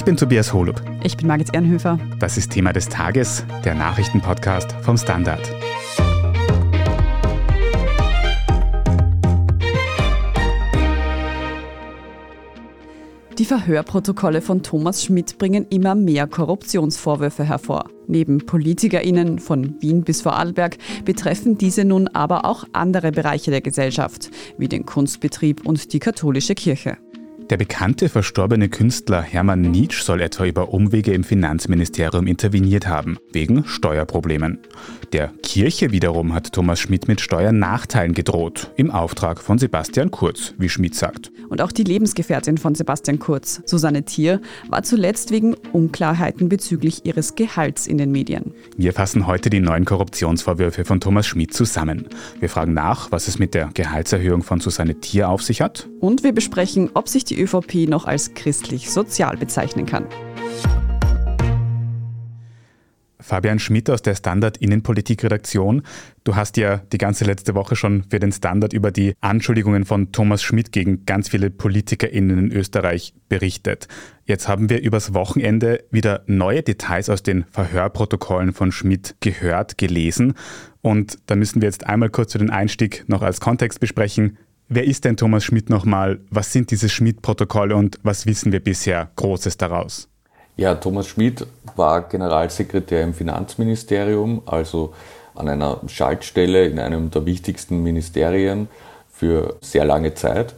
Ich bin Tobias Holub. Ich bin Margit Ehrenhöfer. Das ist Thema des Tages, der Nachrichtenpodcast vom Standard. Die Verhörprotokolle von Thomas Schmidt bringen immer mehr Korruptionsvorwürfe hervor. Neben PolitikerInnen von Wien bis Vorarlberg betreffen diese nun aber auch andere Bereiche der Gesellschaft, wie den Kunstbetrieb und die katholische Kirche. Der bekannte verstorbene Künstler Hermann Nietzsch soll etwa über Umwege im Finanzministerium interveniert haben, wegen Steuerproblemen. Der Kirche wiederum hat Thomas Schmidt mit Steuernachteilen gedroht, im Auftrag von Sebastian Kurz, wie Schmidt sagt. Und auch die Lebensgefährtin von Sebastian Kurz, Susanne Thier, war zuletzt wegen Unklarheiten bezüglich ihres Gehalts in den Medien. Wir fassen heute die neuen Korruptionsvorwürfe von Thomas Schmidt zusammen. Wir fragen nach, was es mit der Gehaltserhöhung von Susanne Thier auf sich hat. Und wir besprechen, ob sich die ÖVP noch als christlich-sozial bezeichnen kann. Fabian Schmidt aus der Standard Innenpolitik-Redaktion. Du hast ja die ganze letzte Woche schon für den Standard über die Anschuldigungen von Thomas Schmidt gegen ganz viele PolitikerInnen in Österreich berichtet. Jetzt haben wir übers Wochenende wieder neue Details aus den Verhörprotokollen von Schmidt gehört, gelesen. Und da müssen wir jetzt einmal kurz für den Einstieg noch als Kontext besprechen. Wer ist denn Thomas Schmidt nochmal? Was sind diese Schmidt-Protokolle und was wissen wir bisher Großes daraus? Ja, Thomas Schmidt war Generalsekretär im Finanzministerium, also an einer Schaltstelle in einem der wichtigsten Ministerien für sehr lange Zeit.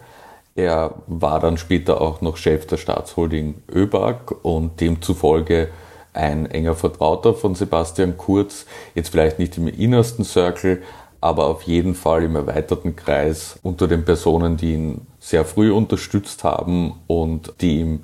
Er war dann später auch noch Chef der Staatsholding ÖBAG und demzufolge ein enger Vertrauter von Sebastian Kurz, jetzt vielleicht nicht im innersten Circle, aber auf jeden Fall im erweiterten Kreis unter den Personen, die ihn sehr früh unterstützt haben und die ihm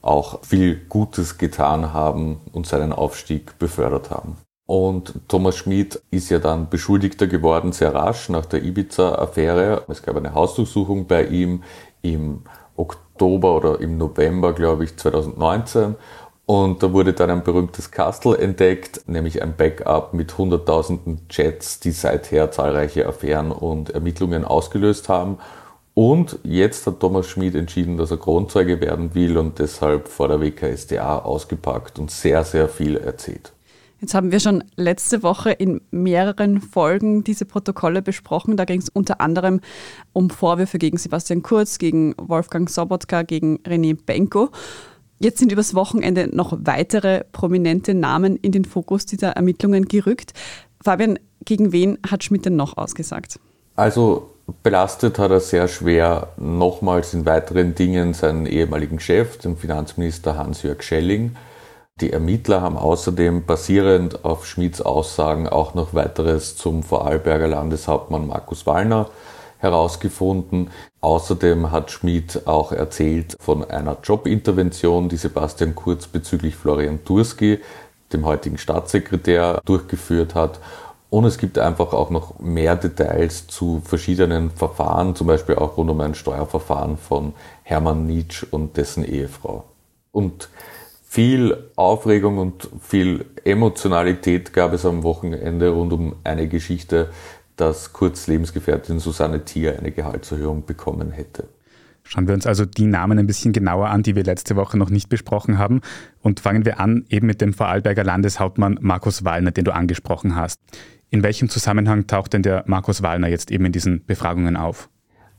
auch viel Gutes getan haben und seinen Aufstieg befördert haben. Und Thomas Schmid ist ja dann Beschuldigter geworden, sehr rasch nach der Ibiza-Affäre. Es gab eine Hausdurchsuchung bei ihm im Oktober oder im November, glaube ich, 2019. Und da wurde dann ein berühmtes Kastel entdeckt, nämlich ein Backup mit hunderttausenden Chats, die seither zahlreiche Affären und Ermittlungen ausgelöst haben. Und jetzt hat Thomas Schmid entschieden, dass er Kronzeuge werden will und deshalb vor der WKSDA ausgepackt und sehr, sehr viel erzählt. Jetzt haben wir schon letzte Woche in mehreren Folgen diese Protokolle besprochen. Da ging es unter anderem um Vorwürfe gegen Sebastian Kurz, gegen Wolfgang Sobotka, gegen René Benko. Jetzt sind übers Wochenende noch weitere prominente Namen in den Fokus dieser Ermittlungen gerückt. Fabian, gegen wen hat Schmidt denn noch ausgesagt? Also belastet hat er sehr schwer nochmals in weiteren Dingen seinen ehemaligen Chef, den Finanzminister Hans-Jörg Schelling. Die Ermittler haben außerdem basierend auf Schmids Aussagen auch noch weiteres zum Vorarlberger Landeshauptmann Markus Wallner herausgefunden. Außerdem hat Schmid auch erzählt von einer Jobintervention, die Sebastian Kurz bezüglich Florian Turski, dem heutigen Staatssekretär, durchgeführt hat. Und es gibt einfach auch noch mehr Details zu verschiedenen Verfahren, zum Beispiel auch rund um ein Steuerverfahren von Hermann Nietzsch und dessen Ehefrau. Und viel Aufregung und viel Emotionalität gab es am Wochenende rund um eine Geschichte, dass Kurz Lebensgefährtin Susanne Thier eine Gehaltserhöhung bekommen hätte. Schauen wir uns also die Namen ein bisschen genauer an, die wir letzte Woche noch nicht besprochen haben. Und fangen wir an eben mit dem Vorarlberger Landeshauptmann Markus Wallner, den du angesprochen hast. In welchem Zusammenhang taucht denn der Markus Wallner jetzt eben in diesen Befragungen auf?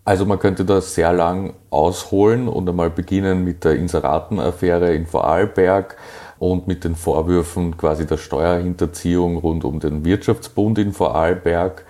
Also man könnte das sehr lang ausholen und einmal beginnen mit der Inseratenaffäre in Vorarlberg und mit den Vorwürfen quasi der Steuerhinterziehung rund um den Wirtschaftsbund in Vorarlberg,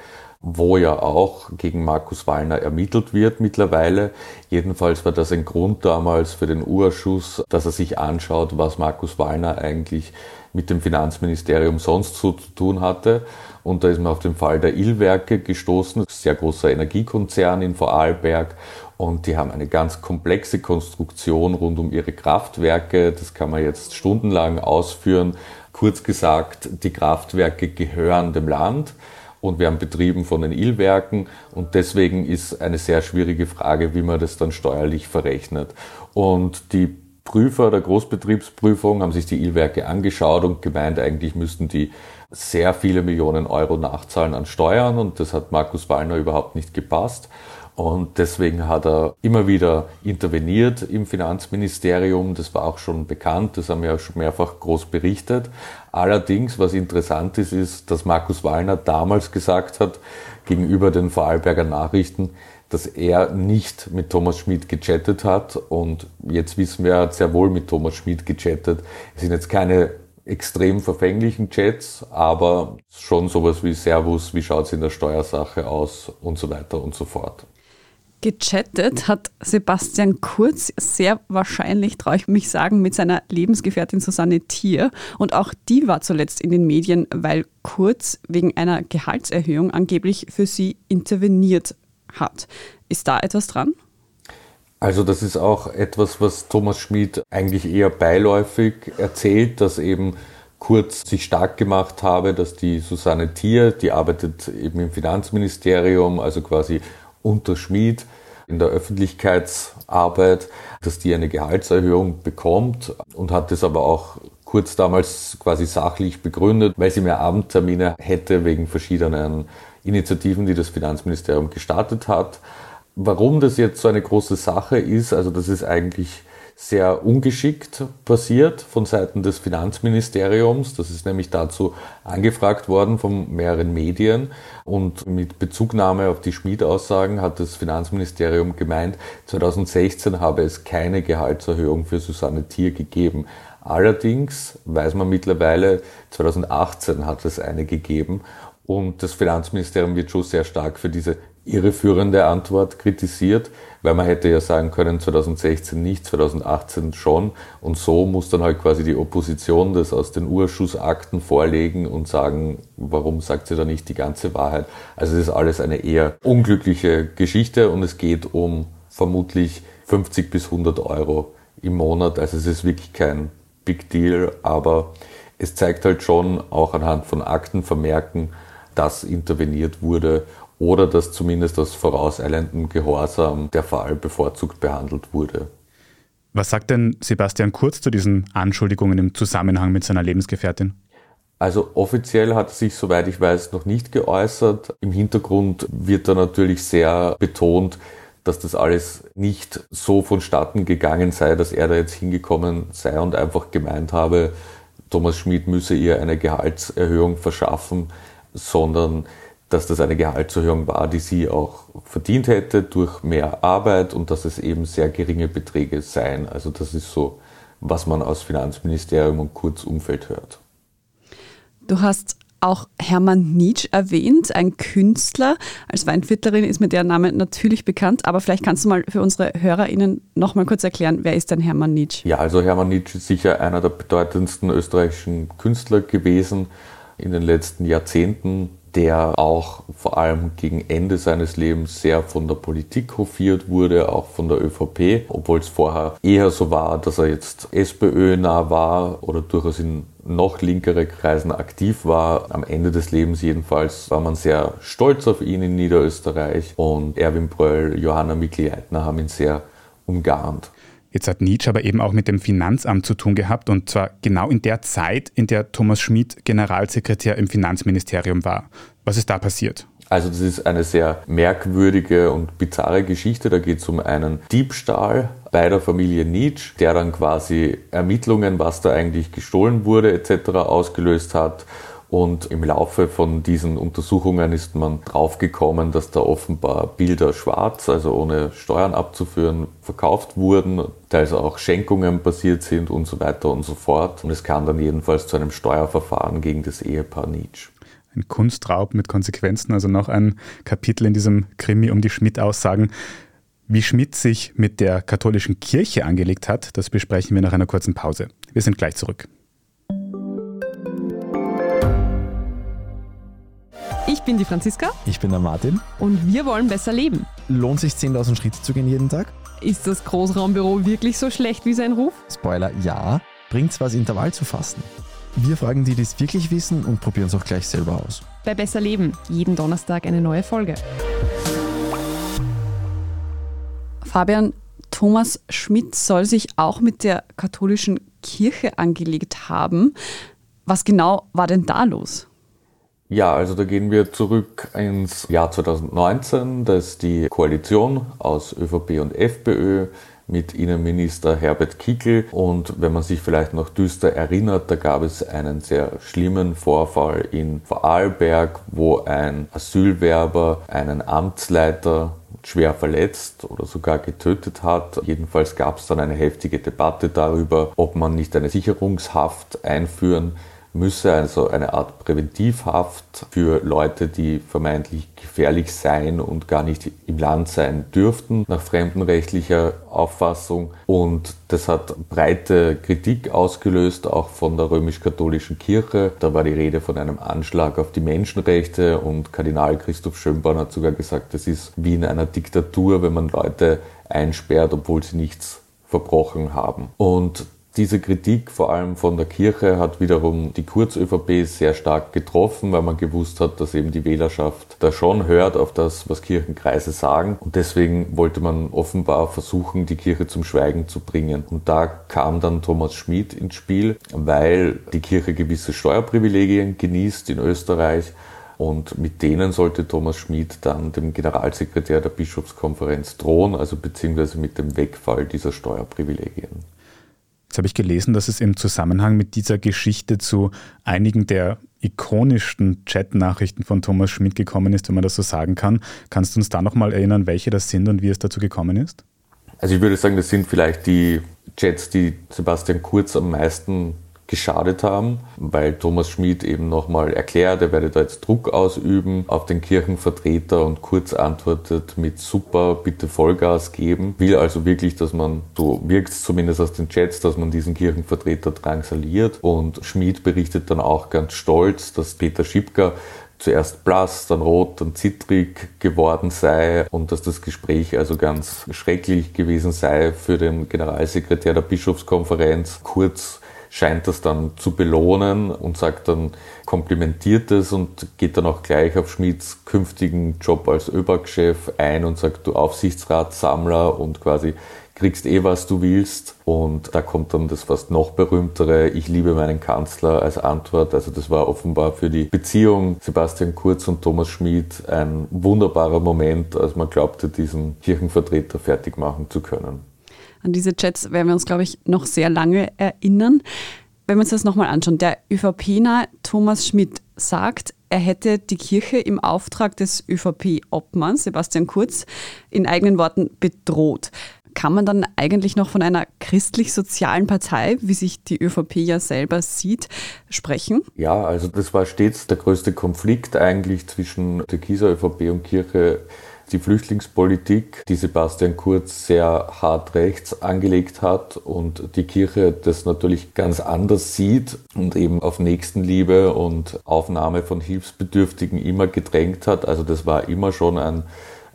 wo ja auch gegen Markus Wallner ermittelt wird mittlerweile. Jedenfalls war das ein Grund damals für den Urschuss, dass er sich anschaut, was Markus Wallner eigentlich mit dem Finanzministerium sonst so zu tun hatte. Und da ist man auf den Fall der Illwerke gestoßen, sehr großer Energiekonzern in Vorarlberg. Und die haben eine ganz komplexe Konstruktion rund um ihre Kraftwerke. Das kann man jetzt stundenlang ausführen. Kurz gesagt, die Kraftwerke gehören dem Land und werden betrieben von den Illwerken. Und deswegen ist eine sehr schwierige Frage, wie man das dann steuerlich verrechnet. Und die Prüfer der Großbetriebsprüfung haben sich die Illwerke angeschaut und gemeint, eigentlich müssten die sehr viele Millionen Euro nachzahlen an Steuern und das hat Markus Wallner überhaupt nicht gepasst. Und deswegen hat er immer wieder interveniert im Finanzministerium. Das war auch schon bekannt, das haben wir ja schon mehrfach groß berichtet. Allerdings, was interessant ist, ist, dass Markus Wallner damals gesagt hat, gegenüber den Vorarlberger Nachrichten, dass er nicht mit Thomas Schmidt gechattet hat. Und jetzt wissen wir, er hat sehr wohl mit Thomas Schmidt gechattet. Es sind jetzt keine extrem verfänglichen Chats, aber schon sowas wie Servus, wie schaut es in der Steuersache aus und so weiter und so fort. Gechattet hat Sebastian Kurz sehr wahrscheinlich, traue ich mich sagen, mit seiner Lebensgefährtin Susanne Thier. Und auch die war zuletzt in den Medien, weil Kurz wegen einer Gehaltserhöhung angeblich für sie interveniert hat. Ist da etwas dran? Also das ist auch etwas, was Thomas Schmid eigentlich eher beiläufig erzählt, dass eben Kurz sich stark gemacht habe, dass die Susanne Thier, die arbeitet eben im Finanzministerium, also quasi unter Schmid in der Öffentlichkeitsarbeit, dass die eine Gehaltserhöhung bekommt und hat es aber auch kurz damals quasi sachlich begründet, weil sie mehr Abendtermine hätte wegen verschiedenen Initiativen, die das Finanzministerium gestartet hat. Warum das jetzt so eine große Sache ist, also das ist eigentlich sehr ungeschickt passiert von Seiten des Finanzministeriums. Das ist nämlich dazu angefragt worden von mehreren Medien. Und mit Bezugnahme auf die Schmid-Aussagen hat das Finanzministerium gemeint, 2016 habe es keine Gehaltserhöhung für Susanne Thier gegeben. Allerdings weiß man mittlerweile, 2018 hat es eine gegeben. Und das Finanzministerium wird schon sehr stark für diese irreführende Antwort kritisiert, weil man hätte ja sagen können, 2016 nicht, 2018 schon. Und so muss dann halt quasi die Opposition das aus den Urschussakten vorlegen und sagen, warum sagt sie da nicht die ganze Wahrheit? Also es ist alles eine eher unglückliche Geschichte und es geht um vermutlich 50 bis 100 Euro im Monat. Also es ist wirklich kein Big Deal, aber es zeigt halt schon auch anhand von Aktenvermerken, dass interveniert wurde oder dass zumindest aus vorauseilendem Gehorsam der Fall bevorzugt behandelt wurde. Was sagt denn Sebastian Kurz zu diesen Anschuldigungen im Zusammenhang mit seiner Lebensgefährtin? Also offiziell hat er sich, soweit ich weiß, noch nicht geäußert. Im Hintergrund wird da natürlich sehr betont, dass das alles nicht so vonstatten gegangen sei, dass er da jetzt hingekommen sei und einfach gemeint habe, Thomas Schmid müsse ihr eine Gehaltserhöhung verschaffen, sondern dass das eine Gehaltserhöhung war, die sie auch verdient hätte durch mehr Arbeit und dass es eben sehr geringe Beträge seien. Also das ist so, was man aus Finanzministerium und Kurzumfeld hört. Du hast auch Hermann Nietzsche erwähnt, ein Künstler. Als Weinviertlerin ist mir der Name natürlich bekannt, aber vielleicht kannst du mal für unsere HörerInnen noch mal kurz erklären, wer ist denn Hermann Nietzsche? Ja, also Hermann Nietzsche ist sicher einer der bedeutendsten österreichischen Künstler gewesen in den letzten Jahrzehnten der auch vor allem gegen Ende seines Lebens sehr von der Politik hofiert wurde, auch von der ÖVP, obwohl es vorher eher so war, dass er jetzt SPÖ-nah war oder durchaus in noch linkere Kreisen aktiv war. Am Ende des Lebens jedenfalls war man sehr stolz auf ihn in Niederösterreich und Erwin Bröll, Johanna Mikl-Leitner haben ihn sehr umgarnt. Jetzt hat Nietzsche aber eben auch mit dem Finanzamt zu tun gehabt und zwar genau in der Zeit, in der Thomas Schmid Generalsekretär im Finanzministerium war. Was ist da passiert? Also das ist eine sehr merkwürdige und bizarre Geschichte. Da geht es um einen Diebstahl bei der Familie Nietzsche, der dann quasi Ermittlungen, was da eigentlich gestohlen wurde etc. ausgelöst hat. Und im Laufe von diesen Untersuchungen ist man draufgekommen, dass da offenbar Bilder schwarz, also ohne Steuern abzuführen, verkauft wurden, teils auch Schenkungen passiert sind und so weiter und so fort. Und es kam dann jedenfalls zu einem Steuerverfahren gegen das Ehepaar Nietzsche. Ein Kunstraub mit Konsequenzen, also noch ein Kapitel in diesem Krimi um die Schmidt-Aussagen. Wie Schmidt sich mit der katholischen Kirche angelegt hat, das besprechen wir nach einer kurzen Pause. Wir sind gleich zurück. Ich bin die Franziska. Ich bin der Martin. Und wir wollen besser leben. Lohnt sich 10.000 Schritte zu gehen jeden Tag? Ist das Großraumbüro wirklich so schlecht wie sein Ruf? Spoiler, ja. Bringt's was, Intervall zu fassen? Wir fragen die, die es wirklich wissen und probieren es auch gleich selber aus. Bei Besser Leben, jeden Donnerstag eine neue Folge. Fabian, Thomas Schmidt soll sich auch mit der katholischen Kirche angelegt haben. Was genau war denn da los? Ja, also da gehen wir zurück ins Jahr 2019. Da ist die Koalition aus ÖVP und FPÖ mit Innenminister Herbert Kickl. Und wenn man sich vielleicht noch düster erinnert, da gab es einen sehr schlimmen Vorfall in Vorarlberg, wo ein Asylwerber einen Amtsleiter schwer verletzt oder sogar getötet hat. Jedenfalls gab es dann eine heftige Debatte darüber, ob man nicht eine Sicherungshaft einführen müsse, also eine Art Präventivhaft für Leute, die vermeintlich gefährlich seien und gar nicht im Land sein dürften, nach fremdenrechtlicher Auffassung. Und das hat breite Kritik ausgelöst, auch von der römisch-katholischen Kirche. Da war die Rede von einem Anschlag auf die Menschenrechte und Kardinal Christoph Schönborn hat sogar gesagt, es ist wie in einer Diktatur, wenn man Leute einsperrt, obwohl sie nichts verbrochen haben. Und diese Kritik vor allem von der Kirche hat wiederum die Kurz-ÖVP sehr stark getroffen, weil man gewusst hat, dass eben die Wählerschaft da schon hört auf das, was Kirchenkreise sagen. Und deswegen wollte man offenbar versuchen, die Kirche zum Schweigen zu bringen. Und da kam dann Thomas Schmid ins Spiel, weil die Kirche gewisse Steuerprivilegien genießt in Österreich. Und mit denen sollte Thomas Schmid dann dem Generalsekretär der Bischofskonferenz drohen, also beziehungsweise mit dem Wegfall dieser Steuerprivilegien. Jetzt habe ich gelesen, dass es im Zusammenhang mit dieser Geschichte zu einigen der ikonischsten Chat-Nachrichten von Thomas Schmidt gekommen ist, wenn man das so sagen kann. Kannst du uns da nochmal erinnern, welche das sind und wie es dazu gekommen ist? Also ich würde sagen, das sind vielleicht die Chats, die Sebastian Kurz am meisten geschadet haben, weil Thomas Schmid eben nochmal erklärt, er werde da jetzt Druck ausüben auf den Kirchenvertreter und kurz antwortet mit super, bitte Vollgas geben. Will also wirklich, dass man, so wirkt es zumindest aus den Chats, dass man diesen Kirchenvertreter drangsaliert und Schmid berichtet dann auch ganz stolz, dass Peter Schipka zuerst blass, dann rot, dann zittrig geworden sei und dass das Gespräch also ganz schrecklich gewesen sei für den Generalsekretär der Bischofskonferenz. Kurz scheint das dann zu belohnen und sagt dann, komplimentiert es und geht dann auch gleich auf Schmieds künftigen Job als ÖBAG-Chef ein und sagt, du Aufsichtsratssammler und quasi kriegst eh, was du willst. Und da kommt dann das fast noch berühmtere, ich liebe meinen Kanzler als Antwort. Also das war offenbar für die Beziehung Sebastian Kurz und Thomas Schmid ein wunderbarer Moment, als man glaubte, diesen Kirchenvertreter fertig machen zu können. An diese Chats werden wir uns, glaube ich, noch sehr lange erinnern. Wenn wir uns das nochmal anschauen, der ÖVP-nahe Thomas Schmidt sagt, er hätte die Kirche im Auftrag des ÖVP-Obmanns, Sebastian Kurz, in eigenen Worten bedroht. Kann man dann eigentlich noch von einer christlich-sozialen Partei, wie sich die ÖVP ja selber sieht, sprechen? Ja, also das war stets der größte Konflikt eigentlich zwischen der Kieser ÖVP und Kirche die Flüchtlingspolitik, die Sebastian Kurz sehr hart rechts angelegt hat und die Kirche das natürlich ganz anders sieht und eben auf Nächstenliebe und Aufnahme von Hilfsbedürftigen immer gedrängt hat. Also das war immer schon ein,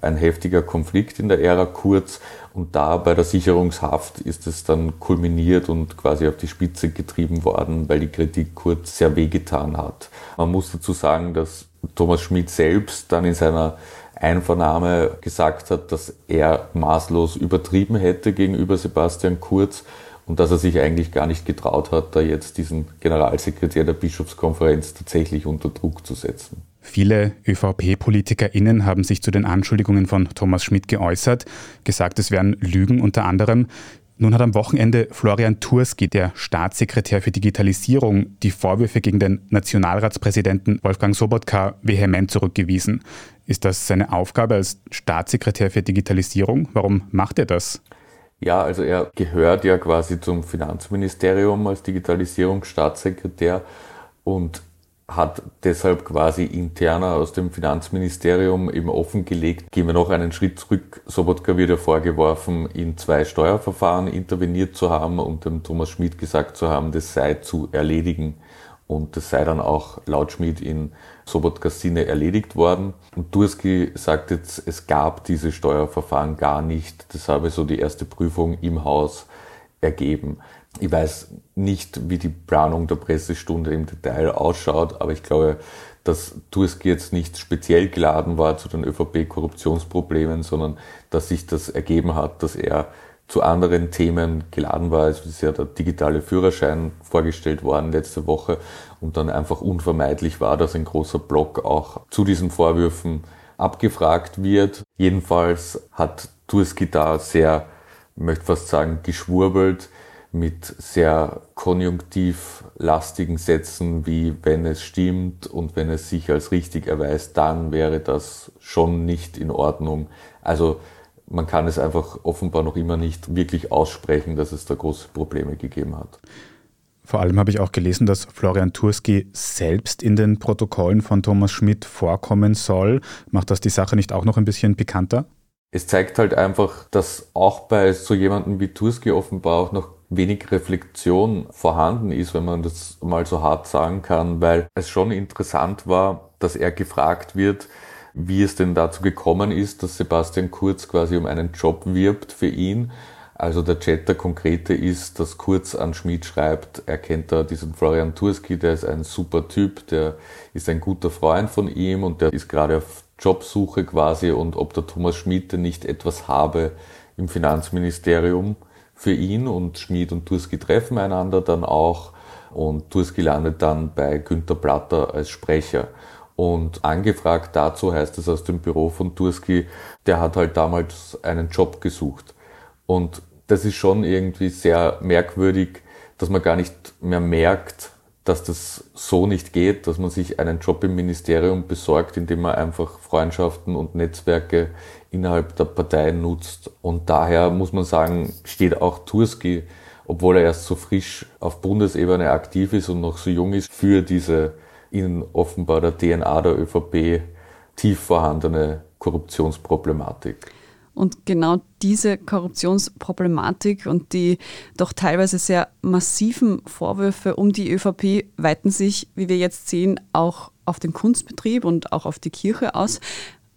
ein heftiger Konflikt in der Ära Kurz und da bei der Sicherungshaft ist es dann kulminiert und quasi auf die Spitze getrieben worden, weil die Kritik Kurz sehr wehgetan hat. Man muss dazu sagen, dass Thomas Schmidt selbst dann in seiner Einvernahme gesagt hat, dass er maßlos übertrieben hätte gegenüber Sebastian Kurz und dass er sich eigentlich gar nicht getraut hat, da jetzt diesen Generalsekretär der Bischofskonferenz tatsächlich unter Druck zu setzen. Viele ÖVP-PolitikerInnen haben sich zu den Anschuldigungen von Thomas Schmidt geäußert, gesagt, es wären Lügen unter anderem. Nun hat am Wochenende Florian Turski, der Staatssekretär für Digitalisierung, die Vorwürfe gegen den Nationalratspräsidenten Wolfgang Sobotka vehement zurückgewiesen. Ist das seine Aufgabe als Staatssekretär für Digitalisierung? Warum macht er das? Ja, also er gehört ja quasi zum Finanzministerium als Digitalisierungsstaatssekretär und hat deshalb quasi interner aus dem Finanzministerium eben offengelegt, gehen wir noch einen Schritt zurück. Sobotka wird ja vorgeworfen, in zwei Steuerverfahren interveniert zu haben und dem Thomas Schmidt gesagt zu haben, das sei zu erledigen. Und das sei dann auch laut Schmidt in Sobotkas Sinne erledigt worden. Und Durski sagt jetzt, es gab diese Steuerverfahren gar nicht. Das habe so die erste Prüfung im Haus ergeben. Ich weiß nicht, wie die Planung der Pressestunde im Detail ausschaut, aber ich glaube, dass Turski jetzt nicht speziell geladen war zu den ÖVP-Korruptionsproblemen, sondern dass sich das ergeben hat, dass er zu anderen Themen geladen war. Es ist ja der digitale Führerschein vorgestellt worden letzte Woche und dann einfach unvermeidlich war, dass ein großer Block auch zu diesen Vorwürfen abgefragt wird. Jedenfalls hat Turski da sehr, möchte fast sagen, geschwurbelt mit sehr konjunktivlastigen Sätzen wie wenn es stimmt und wenn es sich als richtig erweist, dann wäre das schon nicht in Ordnung. Also man kann es einfach offenbar noch immer nicht wirklich aussprechen, dass es da große Probleme gegeben hat. Vor allem habe ich auch gelesen, dass Florian Turski selbst in den Protokollen von Thomas Schmidt vorkommen soll. Macht das die Sache nicht auch noch ein bisschen pikanter? Es zeigt halt einfach, dass auch bei so jemandem wie Turski offenbar auch noch wenig Reflexion vorhanden ist, wenn man das mal so hart sagen kann, weil es schon interessant war, dass er gefragt wird, wie es denn dazu gekommen ist, dass Sebastian Kurz quasi um einen Job wirbt für ihn. Also der Chat der konkrete ist, dass Kurz an Schmidt schreibt, er kennt da diesen Florian Turski, der ist ein super Typ, der ist ein guter Freund von ihm und der ist gerade auf Jobsuche quasi und ob der Thomas Schmidt denn nicht etwas habe im Finanzministerium für ihn und Schmid und Turski treffen einander dann auch und Turski landet dann bei Günter Platter als Sprecher. Und angefragt dazu heißt es aus dem Büro von Turski, der hat halt damals einen Job gesucht. Und das ist schon irgendwie sehr merkwürdig, dass man gar nicht mehr merkt, dass das so nicht geht, dass man sich einen Job im Ministerium besorgt, indem man einfach Freundschaften und Netzwerke innerhalb der Partei nutzt. Und daher muss man sagen, steht auch Turski, obwohl er erst so frisch auf Bundesebene aktiv ist und noch so jung ist, für diese in offenbar der DNA der ÖVP tief vorhandene Korruptionsproblematik. Und genau diese Korruptionsproblematik und die doch teilweise sehr massiven Vorwürfe um die ÖVP weiten sich, wie wir jetzt sehen, auch auf den Kunstbetrieb und auch auf die Kirche aus.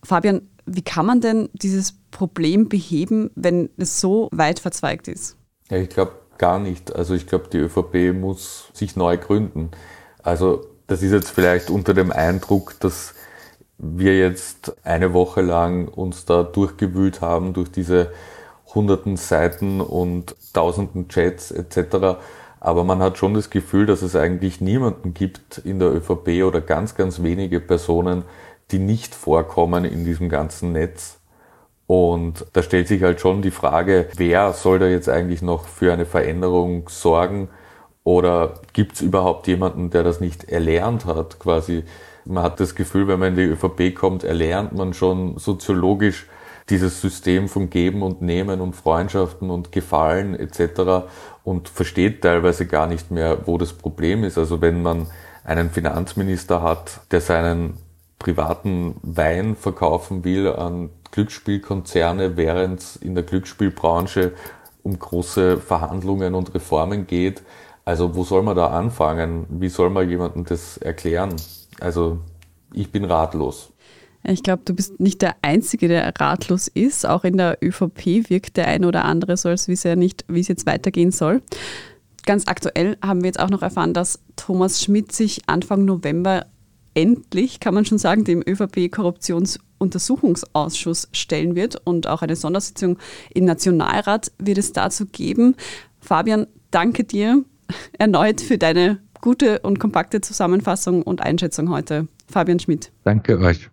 Fabian, wie kann man denn dieses Problem beheben, wenn es so weit verzweigt ist? Ja, ich glaube gar nicht. Also ich glaube, die ÖVP muss sich neu gründen. Also das ist jetzt vielleicht unter dem Eindruck, dass wir jetzt eine Woche lang uns da durchgewühlt haben durch diese hunderten Seiten und tausenden Chats etc. Aber man hat schon das Gefühl, dass es eigentlich niemanden gibt in der ÖVP oder ganz, ganz wenige Personen, die nicht vorkommen in diesem ganzen Netz. Und da stellt sich halt schon die Frage, wer soll da jetzt eigentlich noch für eine Veränderung sorgen? Oder gibt es überhaupt jemanden, der das nicht erlernt hat, quasi man hat das Gefühl, wenn man in die ÖVP kommt, erlernt man schon soziologisch dieses System von Geben und Nehmen und Freundschaften und Gefallen etc. und versteht teilweise gar nicht mehr, wo das Problem ist. Also wenn man einen Finanzminister hat, der seinen privaten Wein verkaufen will an Glücksspielkonzerne, während es in der Glücksspielbranche um große Verhandlungen und Reformen geht. Also wo soll man da anfangen? Wie soll man jemandem das erklären? Also ich bin ratlos. Ich glaube, du bist nicht der Einzige, der ratlos ist. Auch in der ÖVP wirkt der eine oder andere so, als wisse er nicht, wie es jetzt weitergehen soll. Ganz aktuell haben wir jetzt auch noch erfahren, dass Thomas Schmidt sich Anfang November endlich, kann man schon sagen, dem ÖVP-Korruptionsuntersuchungsausschuss stellen wird und auch eine Sondersitzung im Nationalrat wird es dazu geben. Fabian, danke dir erneut für deine gute und kompakte Zusammenfassung und Einschätzung heute. Fabian Schmidt. Danke euch.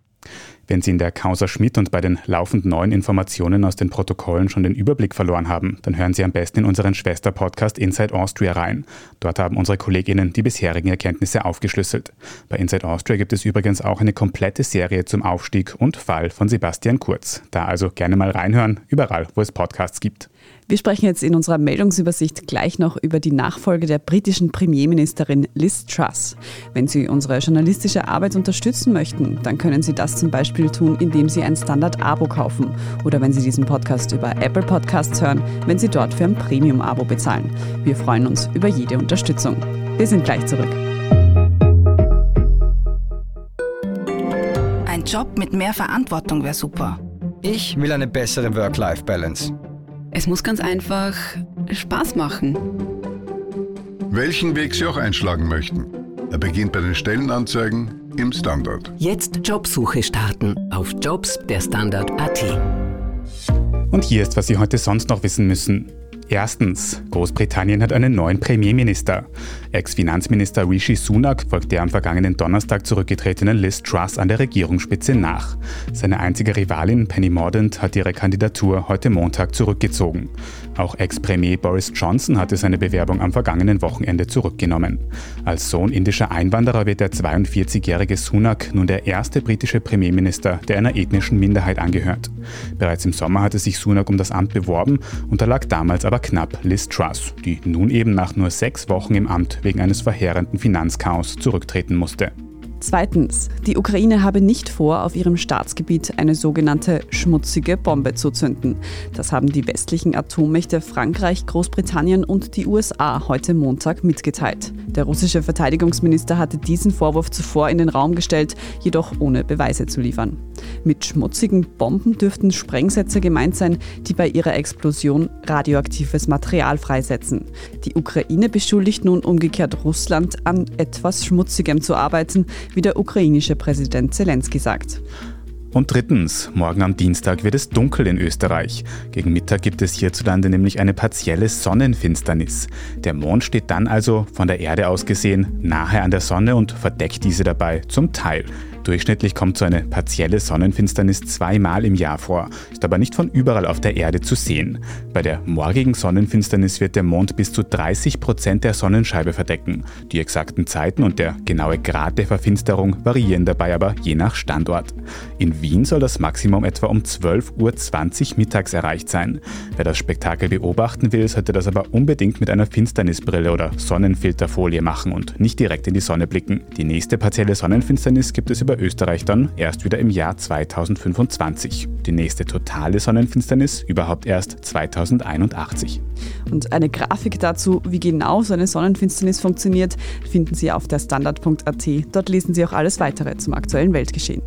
Wenn Sie in der Causa Schmidt und bei den laufend neuen Informationen aus den Protokollen schon den Überblick verloren haben, dann hören Sie am besten in unseren Schwester-Podcast Inside Austria rein. Dort haben unsere KollegInnen die bisherigen Erkenntnisse aufgeschlüsselt. Bei Inside Austria gibt es übrigens auch eine komplette Serie zum Aufstieg und Fall von Sebastian Kurz. Da also gerne mal reinhören, überall, wo es Podcasts gibt. Wir sprechen jetzt in unserer Meldungsübersicht gleich noch über die Nachfolge der britischen Premierministerin Liz Truss. Wenn Sie unsere journalistische Arbeit unterstützen möchten, dann können Sie das zum Beispiel tun, indem Sie ein Standard-Abo kaufen oder wenn Sie diesen Podcast über Apple Podcasts hören, wenn Sie dort für ein Premium-Abo bezahlen. Wir freuen uns über jede Unterstützung. Wir sind gleich zurück. Ein Job mit mehr Verantwortung wäre super. Ich will eine bessere Work-Life-Balance. Es muss ganz einfach Spaß machen. Welchen Weg Sie auch einschlagen möchten. Er beginnt bei den Stellenanzeigen im Standard. Jetzt Jobsuche starten auf Jobs der Standard.at. Und hier ist, was Sie heute sonst noch wissen müssen. Erstens, Großbritannien hat einen neuen Premierminister. Ex-Finanzminister Rishi Sunak folgt der am vergangenen Donnerstag zurückgetretenen Liz Truss an der Regierungsspitze nach. Seine einzige Rivalin Penny Mordaunt hat ihre Kandidatur heute Montag zurückgezogen. Auch Ex-Premier Boris Johnson hatte seine Bewerbung am vergangenen Wochenende zurückgenommen. Als Sohn indischer Einwanderer wird der 42-jährige Sunak nun der erste britische Premierminister, der einer ethnischen Minderheit angehört. Bereits im Sommer hatte sich Sunak um das Amt beworben, unterlag damals aber knapp Liz Truss, die nun eben nach nur sechs Wochen im Amt wegen eines verheerenden Finanzchaos zurücktreten musste. Zweitens, die Ukraine habe nicht vor, auf ihrem Staatsgebiet eine sogenannte schmutzige Bombe zu zünden. Das haben die westlichen Atommächte Frankreich, Großbritannien und die USA heute Montag mitgeteilt. Der russische Verteidigungsminister hatte diesen Vorwurf zuvor in den Raum gestellt, jedoch ohne Beweise zu liefern. Mit schmutzigen Bomben dürften Sprengsätze gemeint sein, die bei ihrer Explosion radioaktives Material freisetzen. Die Ukraine beschuldigt nun umgekehrt Russland, an etwas Schmutzigem zu arbeiten, wie der ukrainische Präsident Zelensky sagt. Und drittens, morgen am Dienstag wird es dunkel in Österreich. Gegen Mittag gibt es hierzulande nämlich eine partielle Sonnenfinsternis. Der Mond steht dann also, von der Erde aus gesehen, nahe an der Sonne und verdeckt diese dabei zum Teil. Durchschnittlich kommt so eine partielle Sonnenfinsternis zweimal im Jahr vor, ist aber nicht von überall auf der Erde zu sehen. Bei der morgigen Sonnenfinsternis wird der Mond bis zu 30 Prozent der Sonnenscheibe verdecken. Die exakten Zeiten und der genaue Grad der Verfinsterung variieren dabei aber je nach Standort. In Wien soll das Maximum etwa um 12.20 Uhr mittags erreicht sein. Wer das Spektakel beobachten will, sollte das aber unbedingt mit einer Finsternisbrille oder Sonnenfilterfolie machen und nicht direkt in die Sonne blicken. Die nächste partielle Sonnenfinsternis gibt es über Österreich dann erst wieder im Jahr 2025. Die nächste totale Sonnenfinsternis überhaupt erst 2081. Und eine Grafik dazu, wie genau so eine Sonnenfinsternis funktioniert, finden Sie auf der Standard.at. Dort lesen Sie auch alles weitere zum aktuellen Weltgeschehen.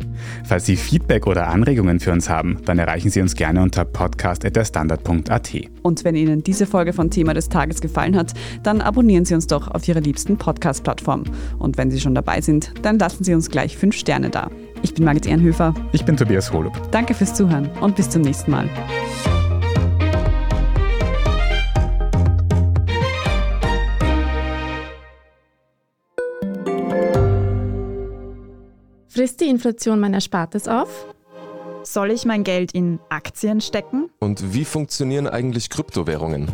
Falls Sie Feedback oder Anregungen für uns haben, dann erreichen Sie uns gerne unter podcast.derstandard.at. Und wenn Ihnen diese Folge von Thema des Tages gefallen hat, dann abonnieren Sie uns doch auf Ihrer liebsten Podcast-Plattform. Und wenn Sie schon dabei sind, dann lassen Sie uns gleich 5 Sterne da. Ich bin Margit Ehrenhöfer. Ich bin Tobias Holub. Danke fürs Zuhören und bis zum nächsten Mal. Frisst die Inflation mein Erspartes auf? Soll ich mein Geld in Aktien stecken? Und wie funktionieren eigentlich Kryptowährungen?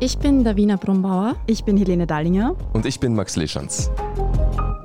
Ich bin Davina Brumbauer. Ich bin Helene Dallinger. Und ich bin Max Leschanz.